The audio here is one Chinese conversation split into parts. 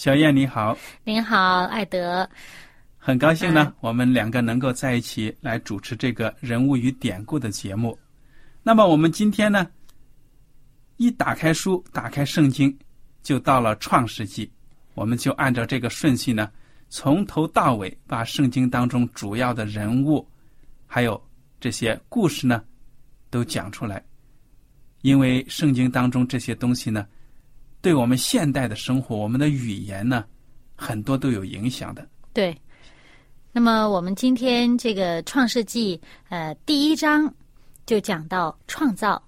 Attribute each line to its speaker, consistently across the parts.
Speaker 1: 小燕你好，
Speaker 2: 您好，艾德。
Speaker 1: 很高兴呢，我们两个能够在一起来主持这个人物与典故的节目。那么我们今天呢，一打开书，打开圣经，就到了创世纪，我们就按照这个顺序呢，从头到尾把圣经当中主要的人物，还有这些故事呢，都讲出来。因为圣经当中这些东西呢。对我们现代的生活，我们的语言呢，很多都有影响的。
Speaker 2: 对，那么我们今天这个《创世纪》呃第一章就讲到创造，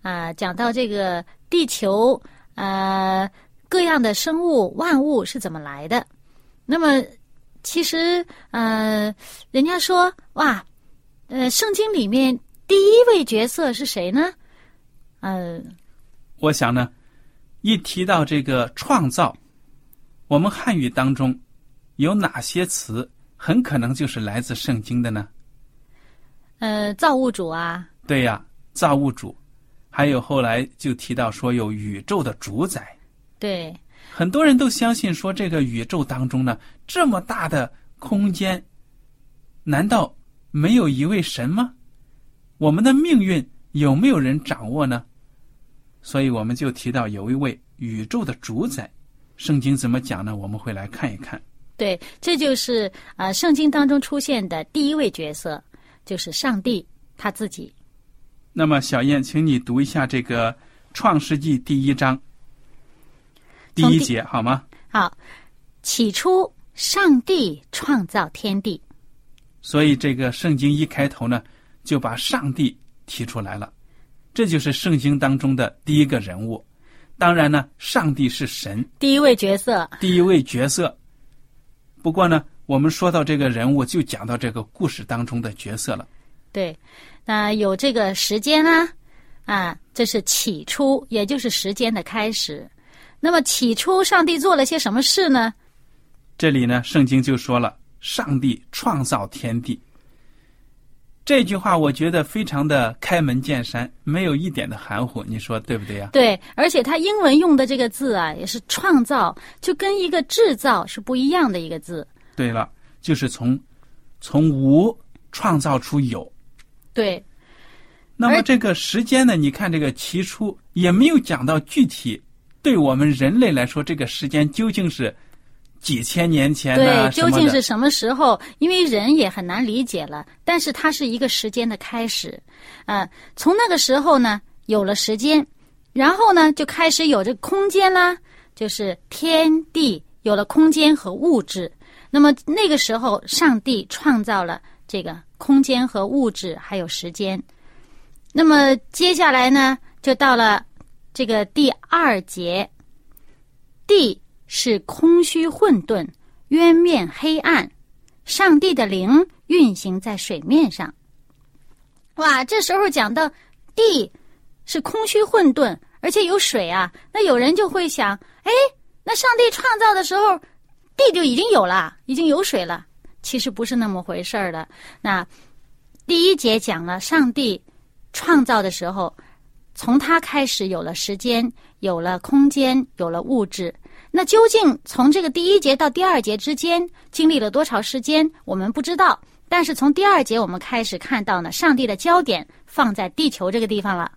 Speaker 2: 啊，讲到这个地球呃各样的生物万物是怎么来的。那么其实呃，人家说哇，呃，圣经里面第一位角色是谁呢？嗯，
Speaker 1: 我想呢。一提到这个创造，我们汉语当中有哪些词很可能就是来自圣经的呢？
Speaker 2: 呃，造物主啊。
Speaker 1: 对呀，造物主，还有后来就提到说有宇宙的主宰。
Speaker 2: 对。
Speaker 1: 很多人都相信说这个宇宙当中呢，这么大的空间，难道没有一位神吗？我们的命运有没有人掌握呢？所以我们就提到有一位宇宙的主宰，圣经怎么讲呢？我们会来看一看。
Speaker 2: 对，这就是啊，圣经当中出现的第一位角色，就是上帝他自己。
Speaker 1: 那么，小燕，请你读一下这个《创世纪》第一章第一节好吗？
Speaker 2: 好，起初上帝创造天地。
Speaker 1: 所以，这个圣经一开头呢，就把上帝提出来了。这就是圣经当中的第一个人物，当然呢，上帝是神，
Speaker 2: 第一位角色，
Speaker 1: 第一位角色。不过呢，我们说到这个人物，就讲到这个故事当中的角色了。
Speaker 2: 对，那有这个时间啊，啊，这是起初，也就是时间的开始。那么起初，上帝做了些什么事呢？
Speaker 1: 这里呢，圣经就说了，上帝创造天地。这句话我觉得非常的开门见山，没有一点的含糊，你说对不对呀？
Speaker 2: 对，而且他英文用的这个字啊，也是创造，就跟一个制造是不一样的一个字。
Speaker 1: 对了，就是从从无创造出有。
Speaker 2: 对。
Speaker 1: 那么这个时间呢？你看这个起初也没有讲到具体，对我们人类来说，这个时间究竟是？几千年前
Speaker 2: 对，究竟是什么时候？因为人也很难理解了。但是它是一个时间的开始，啊，从那个时候呢，有了时间，然后呢，就开始有这空间啦，就是天地有了空间和物质。那么那个时候，上帝创造了这个空间和物质，还有时间。那么接下来呢，就到了这个第二节，地。是空虚混沌，渊面黑暗，上帝的灵运行在水面上。哇，这时候讲到地是空虚混沌，而且有水啊，那有人就会想，哎，那上帝创造的时候，地就已经有了，已经有水了。其实不是那么回事儿的。那第一节讲了上帝创造的时候，从他开始有了时间，有了空间，有了物质。那究竟从这个第一节到第二节之间经历了多少时间，我们不知道。但是从第二节我们开始看到呢，上帝的焦点放在地球这个地方了。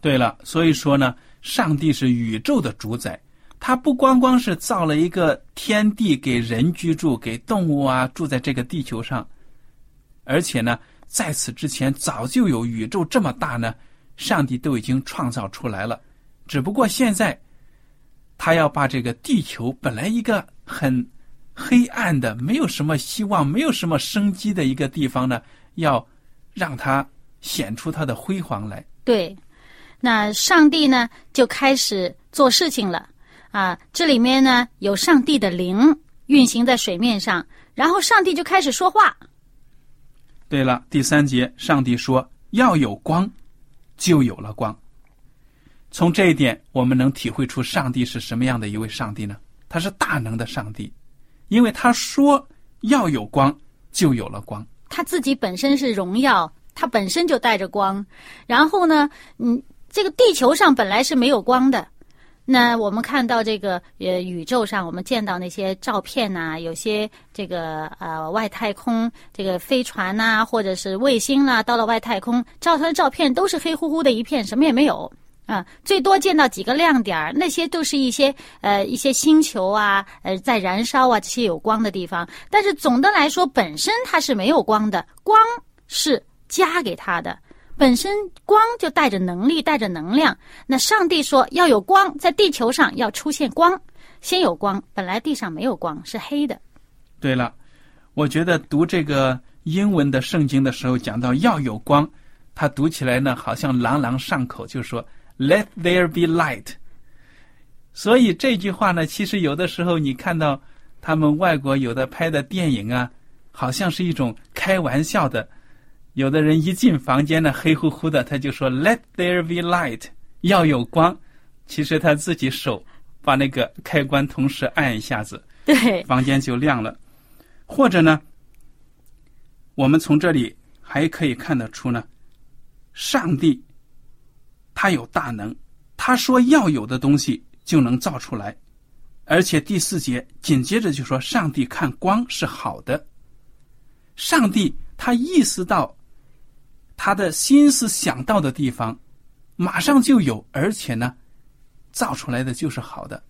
Speaker 1: 对了，所以说呢，上帝是宇宙的主宰。他不光光是造了一个天地给人居住，给动物啊住在这个地球上，而且呢，在此之前早就有宇宙这么大呢，上帝都已经创造出来了。只不过现在，他要把这个地球本来一个很黑暗的、没有什么希望、没有什么生机的一个地方呢，要让它显出它的辉煌来。
Speaker 2: 对，那上帝呢就开始做事情了。啊，这里面呢有上帝的灵运行在水面上，然后上帝就开始说话。
Speaker 1: 对了，第三节，上帝说要有光，就有了光。从这一点，我们能体会出上帝是什么样的一位上帝呢？他是大能的上帝，因为他说要有光，就有了光。
Speaker 2: 他自己本身是荣耀，他本身就带着光。然后呢，嗯，这个地球上本来是没有光的。那我们看到这个呃宇宙上，我们见到那些照片呐，有些这个呃外太空这个飞船呐，或者是卫星啦，到了外太空照出来的照片都是黑乎乎的一片，什么也没有啊，最多见到几个亮点儿，那些都是一些呃一些星球啊，呃在燃烧啊这些有光的地方，但是总的来说，本身它是没有光的，光是加给它的。本身光就带着能力，带着能量。那上帝说要有光，在地球上要出现光，先有光。本来地上没有光，是黑的。
Speaker 1: 对了，我觉得读这个英文的圣经的时候，讲到要有光，它读起来呢好像朗朗上口，就说 “Let there be light”。所以这句话呢，其实有的时候你看到他们外国有的拍的电影啊，好像是一种开玩笑的。有的人一进房间呢，黑乎乎的，他就说 “Let there be light”，要有光。其实他自己手把那个开关同时按一下子，
Speaker 2: 对，
Speaker 1: 房间就亮了。或者呢，我们从这里还可以看得出呢，上帝他有大能，他说要有的东西就能造出来。而且第四节紧接着就说，上帝看光是好的。上帝他意识到。他的心思想到的地方，马上就有，而且呢，造出来的就是好的。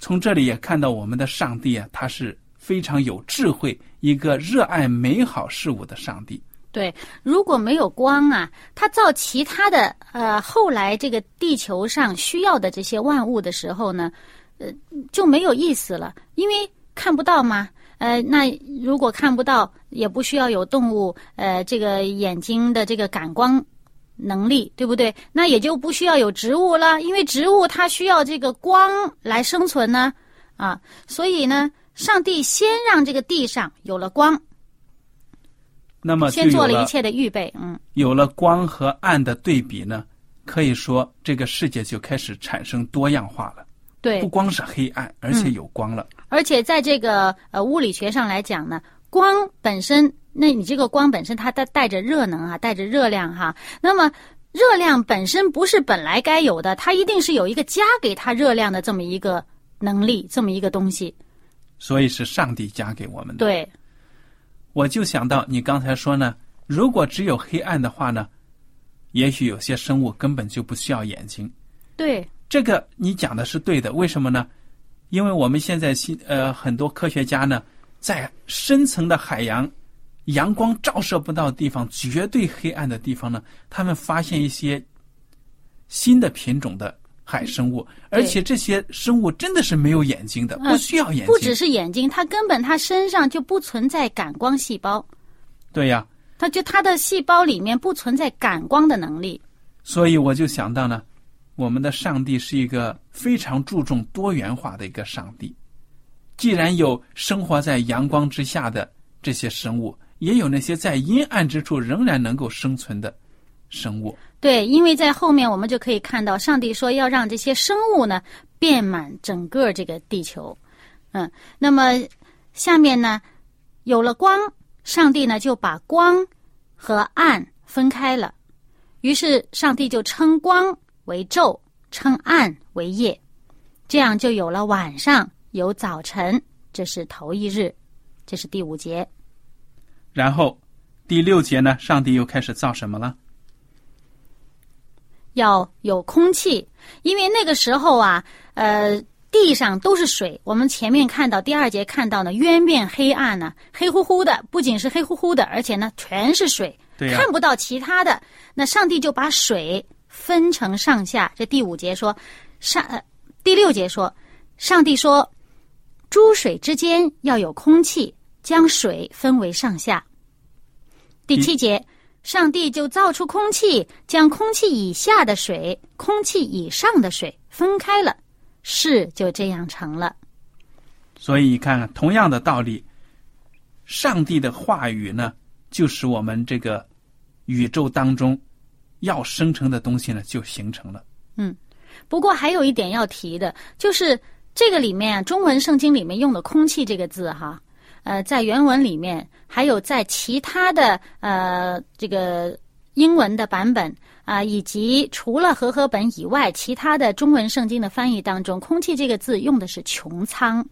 Speaker 1: 从这里也看到我们的上帝啊，他是非常有智慧，一个热爱美好事物的上帝。
Speaker 2: 对，如果没有光啊，他造其他的呃，后来这个地球上需要的这些万物的时候呢，呃，就没有意思了，因为看不到嘛。呃，那如果看不到，也不需要有动物，呃，这个眼睛的这个感光能力，对不对？那也就不需要有植物了，因为植物它需要这个光来生存呢，啊，所以呢，上帝先让这个地上有了光，
Speaker 1: 那么
Speaker 2: 先做了一切的预备，嗯，
Speaker 1: 有了光和暗的对比呢，可以说这个世界就开始产生多样化了。
Speaker 2: 对，
Speaker 1: 不光是黑暗，而且有光了。
Speaker 2: 而且在这个呃物理学上来讲呢，光本身，那你这个光本身它带带着热能啊，带着热量哈。那么热量本身不是本来该有的，它一定是有一个加给它热量的这么一个能力，这么一个东西。
Speaker 1: 所以是上帝加给我们的。
Speaker 2: 对，
Speaker 1: 我就想到你刚才说呢，如果只有黑暗的话呢，也许有些生物根本就不需要眼睛。
Speaker 2: 对。
Speaker 1: 这个你讲的是对的，为什么呢？因为我们现在新呃很多科学家呢，在深层的海洋，阳光照射不到地方、绝对黑暗的地方呢，他们发现一些新的品种的海生物，而且这些生物真的是没有眼睛的，不需要眼睛。
Speaker 2: 不只是眼睛，它根本它身上就不存在感光细胞。
Speaker 1: 对呀，
Speaker 2: 它就它的细胞里面不存在感光的能力。
Speaker 1: 所以我就想到呢。我们的上帝是一个非常注重多元化的一个上帝。既然有生活在阳光之下的这些生物，也有那些在阴暗之处仍然能够生存的生物。
Speaker 2: 对，因为在后面我们就可以看到，上帝说要让这些生物呢遍满整个这个地球。嗯，那么下面呢，有了光，上帝呢就把光和暗分开了，于是上帝就称光为昼，称暗为夜，这样就有了晚上，有早晨。这是头一日，这是第五节。
Speaker 1: 然后第六节呢，上帝又开始造什么了？
Speaker 2: 要有空气，因为那个时候啊，呃，地上都是水。我们前面看到第二节看到呢，渊面黑暗呢，黑乎乎的，不仅是黑乎乎的，而且呢，全是水，
Speaker 1: 对
Speaker 2: 看不到其他的。那上帝就把水分成上下。这第五节说，上呃，第六节说，上帝说，诸水之间要有空气，将水分为上下。第七节。上帝就造出空气，将空气以下的水、空气以上的水分开了，事就这样成了。
Speaker 1: 所以你看，同样的道理，上帝的话语呢，就使我们这个宇宙当中要生成的东西呢，就形成了。
Speaker 2: 嗯，不过还有一点要提的，就是这个里面中文圣经里面用的“空气”这个字，哈。呃，在原文里面，还有在其他的呃这个英文的版本啊，以及除了和合本以外，其他的中文圣经的翻译当中，“空气”这个字用的是“穹苍”，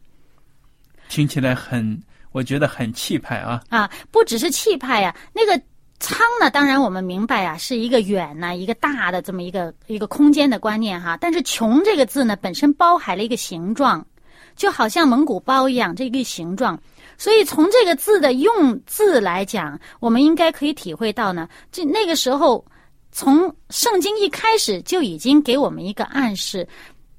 Speaker 1: 听起来很，我觉得很气派啊！
Speaker 2: 啊，不只是气派呀，那个“苍”呢，当然我们明白啊，是一个远呢，一个大的这么一个一个空间的观念哈。但是“穹”这个字呢，本身包含了一个形状，就好像蒙古包一样，这个形状。所以从这个字的用字来讲，我们应该可以体会到呢，这那个时候，从圣经一开始就已经给我们一个暗示，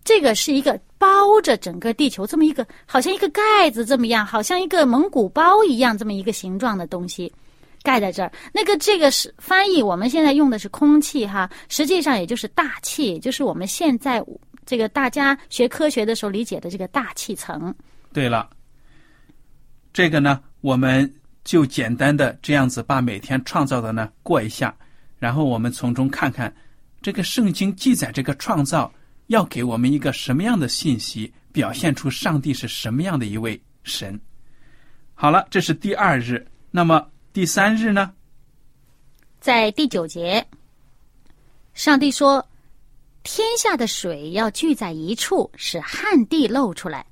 Speaker 2: 这个是一个包着整个地球这么一个，好像一个盖子这么样，好像一个蒙古包一样这么一个形状的东西，盖在这儿。那个这个是翻译，我们现在用的是空气哈，实际上也就是大气，就是我们现在这个大家学科学的时候理解的这个大气层。
Speaker 1: 对了。这个呢，我们就简单的这样子把每天创造的呢过一下，然后我们从中看看，这个圣经记载这个创造要给我们一个什么样的信息，表现出上帝是什么样的一位神。好了，这是第二日，那么第三日呢？
Speaker 2: 在第九节，上帝说：“天下的水要聚在一处，使旱地露出来。”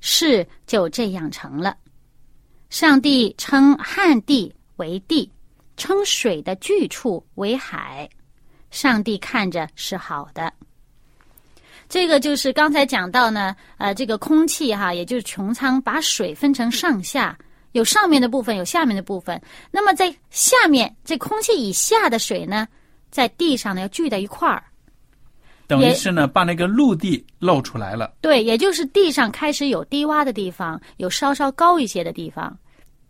Speaker 2: 事就这样成了。上帝称旱地为地，称水的聚处为海。上帝看着是好的。这个就是刚才讲到呢，呃，这个空气哈，也就是穹苍，把水分成上下，有上面的部分，有下面的部分。那么在下面，这空气以下的水呢，在地上呢要聚在一块儿，
Speaker 1: 等于是呢把那个陆地露出来了。
Speaker 2: 对，也就是地上开始有低洼的地方，有稍稍高一些的地方。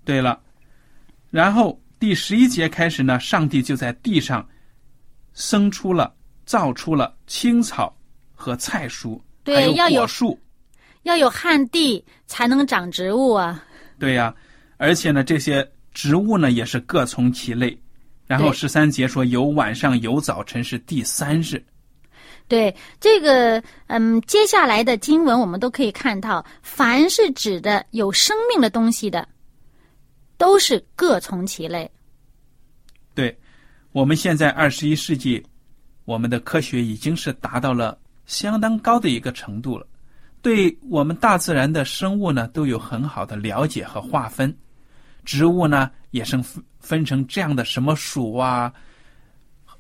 Speaker 1: 对了，然后第十一节开始呢，上帝就在地上生出了、造出了青草和菜蔬，还有果树。
Speaker 2: 要有旱地才能长植物啊！
Speaker 1: 对呀，而且呢，这些植物呢也是各从其类。然后十三节说有晚上有早晨是第三日。
Speaker 2: 对这个，嗯，接下来的经文我们都可以看到，凡是指的有生命的东西的。都是各从其类。
Speaker 1: 对，我们现在二十一世纪，我们的科学已经是达到了相当高的一个程度了。对我们大自然的生物呢，都有很好的了解和划分。植物呢，也是分分成这样的什么属啊？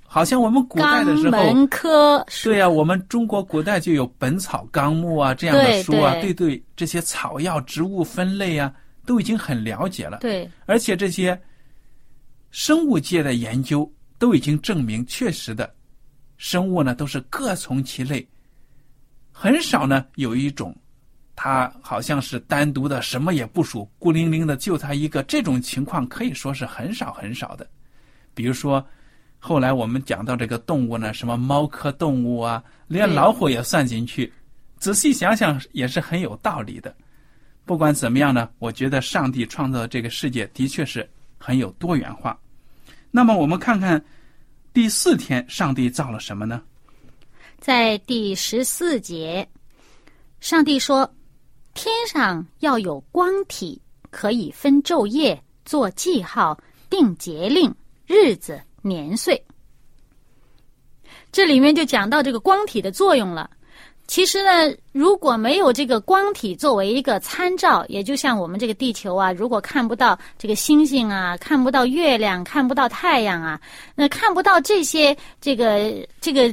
Speaker 1: 好像我们古代的时候，
Speaker 2: 门科
Speaker 1: 对呀，我们中国古代就有《本草纲目》啊这样的书啊，
Speaker 2: 对
Speaker 1: 对，这些草药、植物分类啊。都已经很了解了，
Speaker 2: 对，
Speaker 1: 而且这些生物界的研究都已经证明，确实的，生物呢都是各从其类，很少呢有一种，它好像是单独的什么也不属，孤零零的就它一个，这种情况可以说是很少很少的。比如说，后来我们讲到这个动物呢，什么猫科动物啊，连老虎也算进去，仔细想想也是很有道理的。不管怎么样呢，我觉得上帝创造的这个世界的确是很有多元化。那么我们看看第四天，上帝造了什么呢？
Speaker 2: 在第十四节，上帝说：“天上要有光体，可以分昼夜，做记号，定节令、日子、年岁。”这里面就讲到这个光体的作用了。其实呢，如果没有这个光体作为一个参照，也就像我们这个地球啊，如果看不到这个星星啊，看不到月亮，看不到太阳啊，那看不到这些这个这个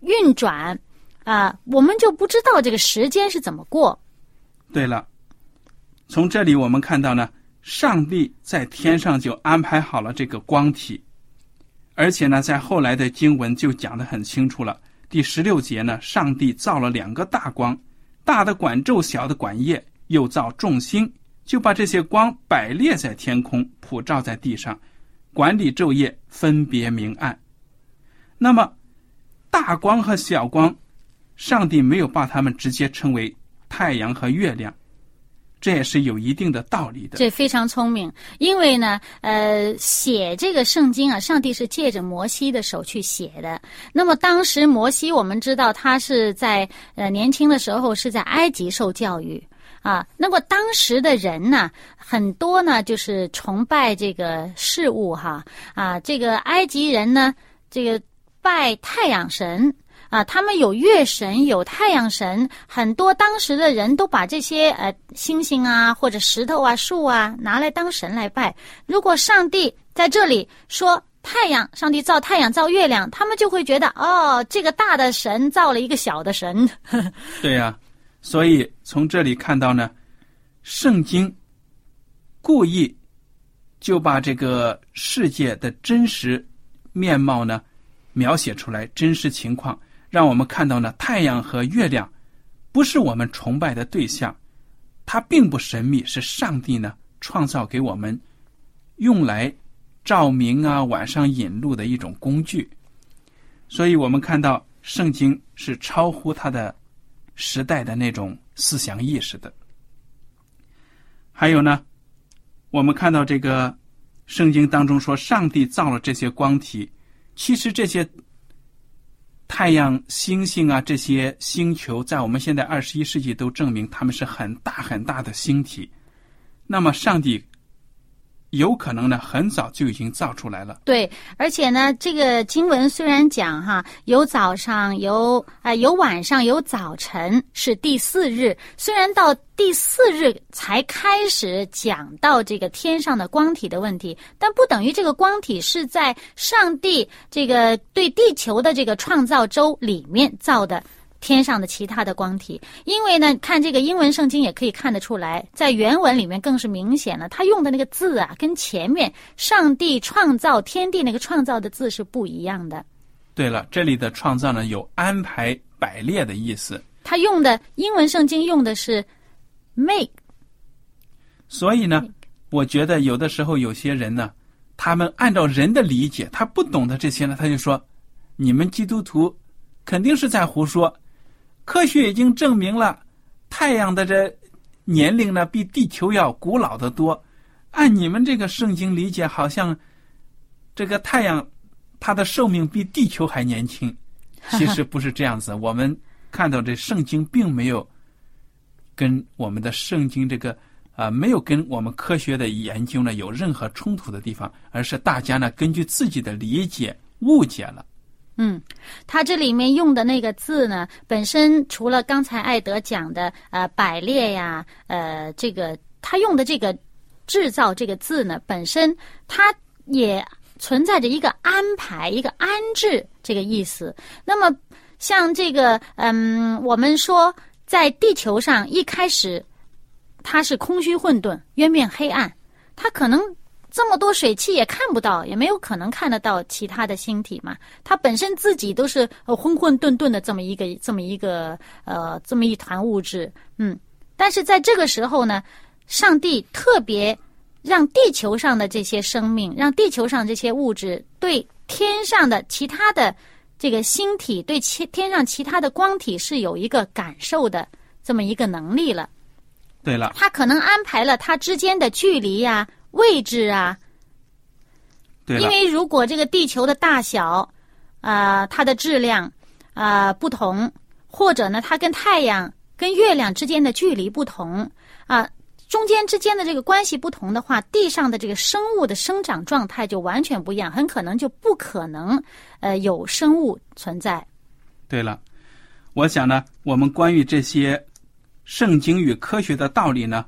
Speaker 2: 运转啊，我们就不知道这个时间是怎么过。
Speaker 1: 对了，从这里我们看到呢，上帝在天上就安排好了这个光体，而且呢，在后来的经文就讲得很清楚了。第十六节呢，上帝造了两个大光，大的管昼，小的管夜，又造众星，就把这些光摆列在天空，普照在地上，管理昼夜，分别明暗。那么，大光和小光，上帝没有把它们直接称为太阳和月亮。这也是有一定的道理的。
Speaker 2: 这非常聪明，因为呢，呃，写这个圣经啊，上帝是借着摩西的手去写的。那么当时摩西，我们知道他是在呃年轻的时候是在埃及受教育啊。那么当时的人呢，很多呢就是崇拜这个事物哈啊，这个埃及人呢，这个拜太阳神。啊，他们有月神，有太阳神，很多当时的人都把这些呃星星啊，或者石头啊、树啊拿来当神来拜。如果上帝在这里说太阳，上帝造太阳造月亮，他们就会觉得哦，这个大的神造了一个小的神。
Speaker 1: 对呀，所以从这里看到呢，圣经故意就把这个世界的真实面貌呢描写出来，真实情况。让我们看到呢，太阳和月亮不是我们崇拜的对象，它并不神秘，是上帝呢创造给我们用来照明啊、晚上引路的一种工具。所以我们看到圣经是超乎它的时代的那种思想意识的。还有呢，我们看到这个圣经当中说，上帝造了这些光体，其实这些。太阳、星星啊，这些星球在我们现在二十一世纪都证明他们是很大很大的星体。那么，上帝。有可能呢，很早就已经造出来了。
Speaker 2: 对，而且呢，这个经文虽然讲哈，有早上，有啊，有晚上，有早晨，是第四日。虽然到第四日才开始讲到这个天上的光体的问题，但不等于这个光体是在上帝这个对地球的这个创造周里面造的。天上的其他的光体，因为呢，看这个英文圣经也可以看得出来，在原文里面更是明显了，他用的那个字啊，跟前面上帝创造天地那个创造的字是不一样的。
Speaker 1: 对了，这里的创造呢，有安排摆列的意思。
Speaker 2: 他用的英文圣经用的是 make，
Speaker 1: 所以呢，我觉得有的时候有些人呢，他们按照人的理解，他不懂得这些呢，他就说，你们基督徒肯定是在胡说。科学已经证明了，太阳的这年龄呢比地球要古老的多。按你们这个圣经理解，好像这个太阳它的寿命比地球还年轻。其实不是这样子。我们看到这圣经并没有跟我们的圣经这个啊没有跟我们科学的研究呢有任何冲突的地方，而是大家呢根据自己的理解误解了。
Speaker 2: 嗯，它这里面用的那个字呢，本身除了刚才艾德讲的呃百列呀，呃这个他用的这个制造这个字呢，本身它也存在着一个安排、一个安置这个意思。那么像这个嗯，我们说在地球上一开始它是空虚混沌、渊面黑暗，它可能。这么多水汽也看不到，也没有可能看得到其他的星体嘛。它本身自己都是混混沌沌的这么一个这么一个呃这么一团物质，嗯。但是在这个时候呢，上帝特别让地球上的这些生命，让地球上这些物质对天上的其他的这个星体，对其天上其他的光体是有一个感受的这么一个能力了。
Speaker 1: 对了，
Speaker 2: 他可能安排了它之间的距离呀。位置啊，
Speaker 1: 对
Speaker 2: 因为如果这个地球的大小，啊、它的质量啊、不同，或者呢，它跟太阳、跟月亮之间的距离不同啊、中间之间的这个关系不同的话，地上的这个生物的生长状态就完全不一样，很可能就不可能呃有生物存在。
Speaker 1: 对了，我想呢，我们关于这些圣经与科学的道理呢，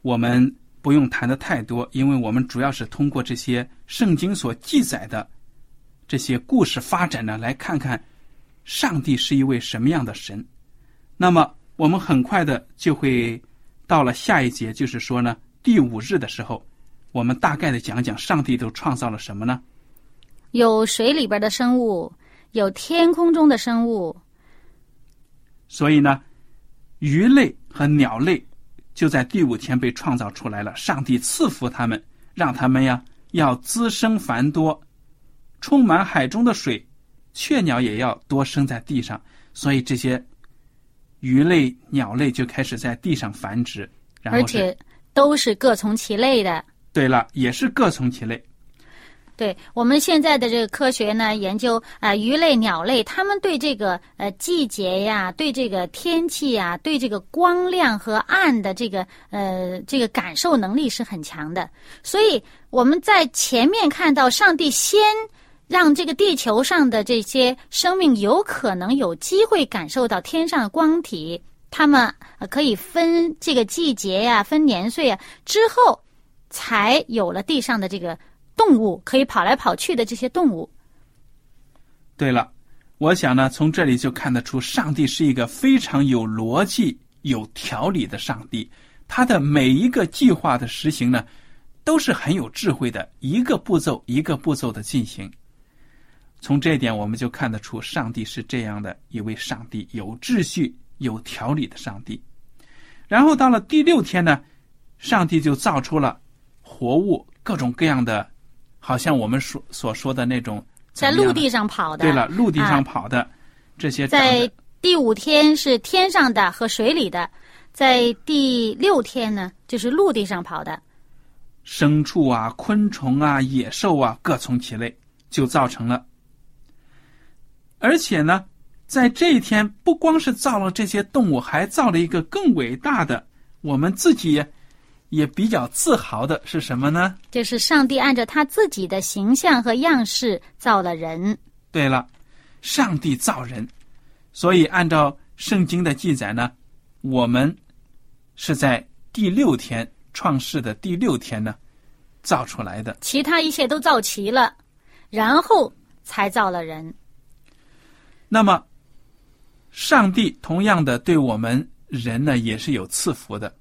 Speaker 1: 我们不用谈的太多，因为我们主要是通过这些圣经所记载的这些故事发展呢，来看看上帝是一位什么样的神。那么，我们很快的就会到了下一节，就是说呢，第五日的时候，我们大概的讲讲上帝都创造了什么呢？
Speaker 2: 有水里边的生物，有天空中的生物，
Speaker 1: 所以呢，鱼类和鸟类就在第五天被创造出来了。上帝赐福他们，让他们呀要滋生繁多，充满海中的水，雀鸟也要多生在地上。所以这些鱼类、鸟类就开始在地上繁殖，然后是
Speaker 2: 而且都是各从其类的。
Speaker 1: 对了，也是各从其类。
Speaker 2: 对我们现在的这个科学呢，研究啊、呃鱼类、鸟类，它们对这个呃季节呀，对这个天气呀，对这个光亮和暗的这个呃这个感受能力是很强的。所以我们在前面看到，上帝先让这个地球上的这些生命有可能有机会感受到天上的光体，它们可以分这个季节呀、分年岁啊，之后才有了地上的这个。动物可以跑来跑去的这些动物，
Speaker 1: 对了，我想呢，从这里就看得出，上帝是一个非常有逻辑、有条理的上帝。他的每一个计划的实行呢，都是很有智慧的，一个步骤一个步骤的进行。从这一点，我们就看得出，上帝是这样的一位上帝，有秩序、有条理的上帝。然后到了第六天呢，上帝就造出了活物，各种各样的。好像我们所所说的那种
Speaker 2: 在陆地上跑的，
Speaker 1: 对了，陆地上跑的、啊、这些，
Speaker 2: 在第五天是天上的和水里的，在第六天呢就是陆地上跑的，
Speaker 1: 牲畜啊、昆虫啊、野兽啊，各从其类，就造成了。而且呢，在这一天，不光是造了这些动物，还造了一个更伟大的，我们自己。也比较自豪的是什么呢？
Speaker 2: 就是上帝按照他自己的形象和样式造了人。
Speaker 1: 对了，上帝造人，所以按照圣经的记载呢，我们是在第六天创世的第六天呢造出来的。
Speaker 2: 其他一切都造齐了，然后才造了人。
Speaker 1: 那么，上帝同样的对我们人呢也是有赐福的。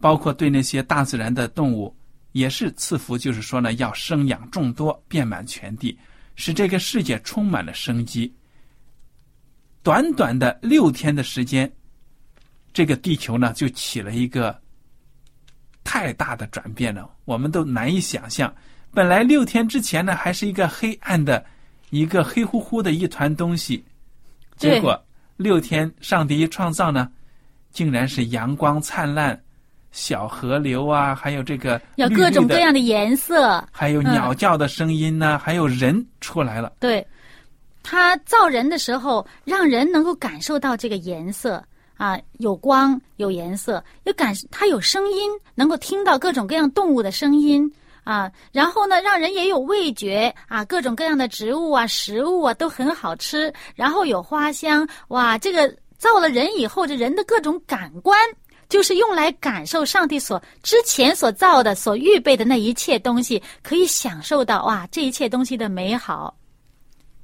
Speaker 1: 包括对那些大自然的动物，也是赐福，就是说呢，要生养众多，遍满全地，使这个世界充满了生机。短短的六天的时间，这个地球呢就起了一个太大的转变了，我们都难以想象。本来六天之前呢，还是一个黑暗的、一个黑乎乎的一团东西，结果六天上帝一创造呢，竟然是阳光灿烂。小河流啊，还有这个
Speaker 2: 有各种各样的颜色，
Speaker 1: 还有鸟叫的声音呢、嗯，还有人出来了。
Speaker 2: 对，他造人的时候，让人能够感受到这个颜色啊，有光，有颜色，有感，他有声音，能够听到各种各样动物的声音啊。然后呢，让人也有味觉啊，各种各样的植物啊、食物啊都很好吃，然后有花香。哇，这个造了人以后，这人的各种感官。就是用来感受上帝所之前所造的、所预备的那一切东西，可以享受到哇，这一切东西的美好。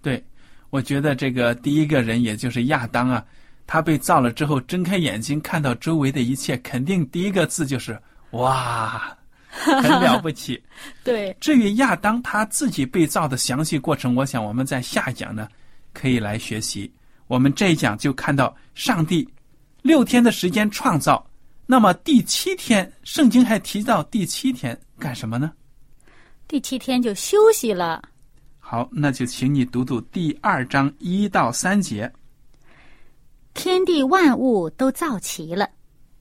Speaker 1: 对，我觉得这个第一个人，也就是亚当啊，他被造了之后，睁开眼睛看到周围的一切，肯定第一个字就是哇，很了不起。
Speaker 2: 对，
Speaker 1: 至于亚当他自己被造的详细过程，我想我们在下一讲呢可以来学习。我们这一讲就看到上帝六天的时间创造。那么第七天，圣经还提到第七天干什么呢？
Speaker 2: 第七天就休息了。
Speaker 1: 好，那就请你读读第二章一到三节。
Speaker 2: 天地万物都造齐了，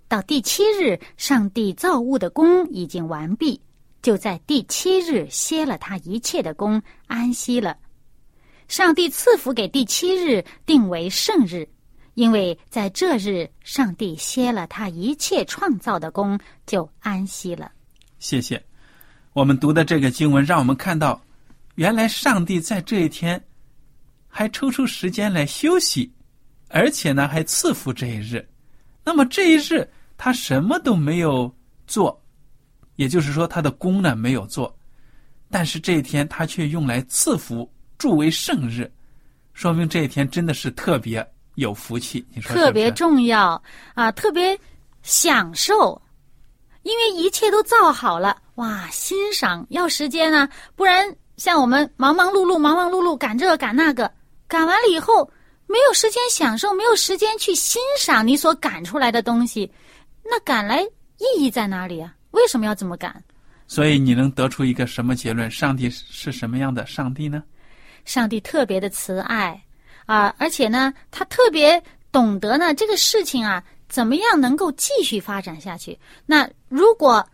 Speaker 2: 到第七日，上帝造物的功已经完毕，就在第七日歇了他一切的功，安息了。上帝赐福给第七日，定为圣日，因为在这日，上帝歇了他一切创造的功，就安息了。
Speaker 1: 谢谢。我们读的这个经文，让我们看到，原来上帝在这一天还抽出时间来休息，而且呢，还赐福这一日。那么这一日他什么都没有做，也就是说他的功呢没有做，但是这一天他却用来赐福，助为圣日，说明这一天真的是特别有福气。你说
Speaker 2: 特别
Speaker 1: 是不是
Speaker 2: 重要啊，特别享受，因为一切都造好了，哇，欣赏要时间啊，不然像我们忙忙碌碌、忙忙碌碌赶这个赶那个，赶完了以后没有时间享受，没有时间去欣赏你所赶出来的东西，那赶来意义在哪里啊？为什么要这么赶？
Speaker 1: 所以你能得出一个什么结论？上帝是什么样的上帝呢？
Speaker 2: 上帝特别的慈爱啊，而且呢，他特别懂得呢这个事情啊，怎么样能够继续发展下去。那如果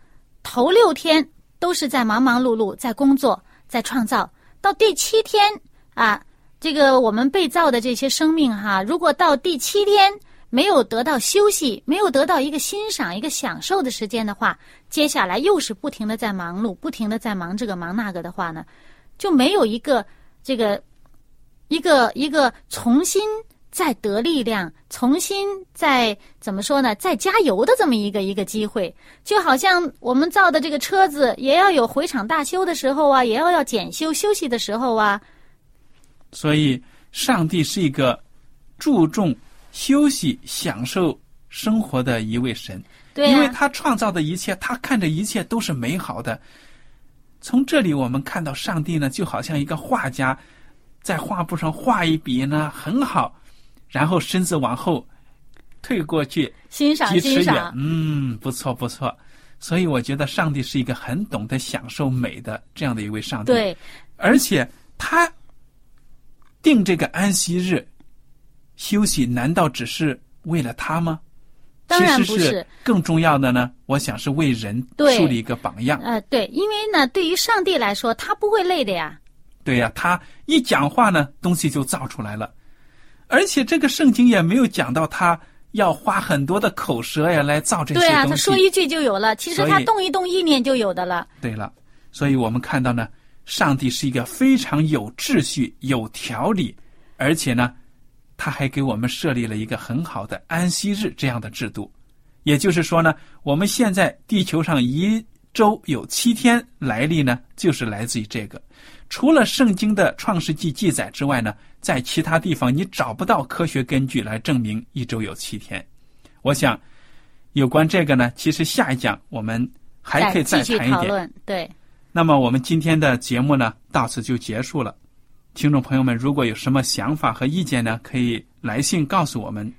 Speaker 2: 头六天都是在忙忙碌碌，在工作，在创造，到第七天啊，这个我们被造的这些生命哈，如果到第七天没有得到休息，没有得到一个欣赏、一个享受的时间的话，接下来又是不停的在忙碌，不停的在忙这个忙那个的话呢，就没有一个这个一个一个重新再得力量，重新再怎么说呢，再加油的这么一个一个机会，就好像我们造的这个车子也要有回厂大修的时候啊，也要要检修休息的时候啊，
Speaker 1: 所以，上帝是一个注重休息、享受生活的一位神，
Speaker 2: 对
Speaker 1: 因为
Speaker 2: 啊，
Speaker 1: 他创造的一切，他看着一切都是美好的。从这里我们看到，上帝呢，就好像一个画家，在画布上画一笔呢，很好，然后身子往后退过去
Speaker 2: 欣赏欣赏，，
Speaker 1: 嗯，不错不错。所以我觉得上帝是一个很懂得享受美的这样的一位上帝。
Speaker 2: 对，
Speaker 1: 而且他定这个安息日休息，难道只是为了他吗？
Speaker 2: 当然不是
Speaker 1: 更重要的呢。我想是为人树立一个榜样。
Speaker 2: 呃，对，因为呢，对于上帝来说，他不会累的呀，
Speaker 1: 对呀、他一讲话呢，东西就造出来了。而且这个圣经也没有讲到他要花很多的口舌呀来造这些
Speaker 2: 对啊，他说一句就有了，其实他动一动意念就有的了，
Speaker 1: 对了，所以我们看到呢，上帝是一个非常有秩序、有条理，而且呢，他还给我们设立了一个很好的安息日这样的制度。也就是说呢，我们现在地球上一周有七天来历呢，就是来自于这个。除了圣经的创世纪记载之外呢，在其他地方你找不到科学根据来证明一周有七天。我想，有关这个呢，其实下一讲我们还可以再谈一点。
Speaker 2: 对。
Speaker 1: 那么我们今天的节目呢，到此就结束了。听众朋友们，如果有什么想法和意见呢，可以来信告诉我们。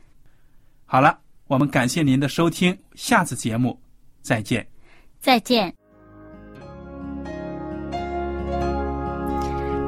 Speaker 1: 好了，我们感谢您的收听，下次节目再见。
Speaker 2: 再见。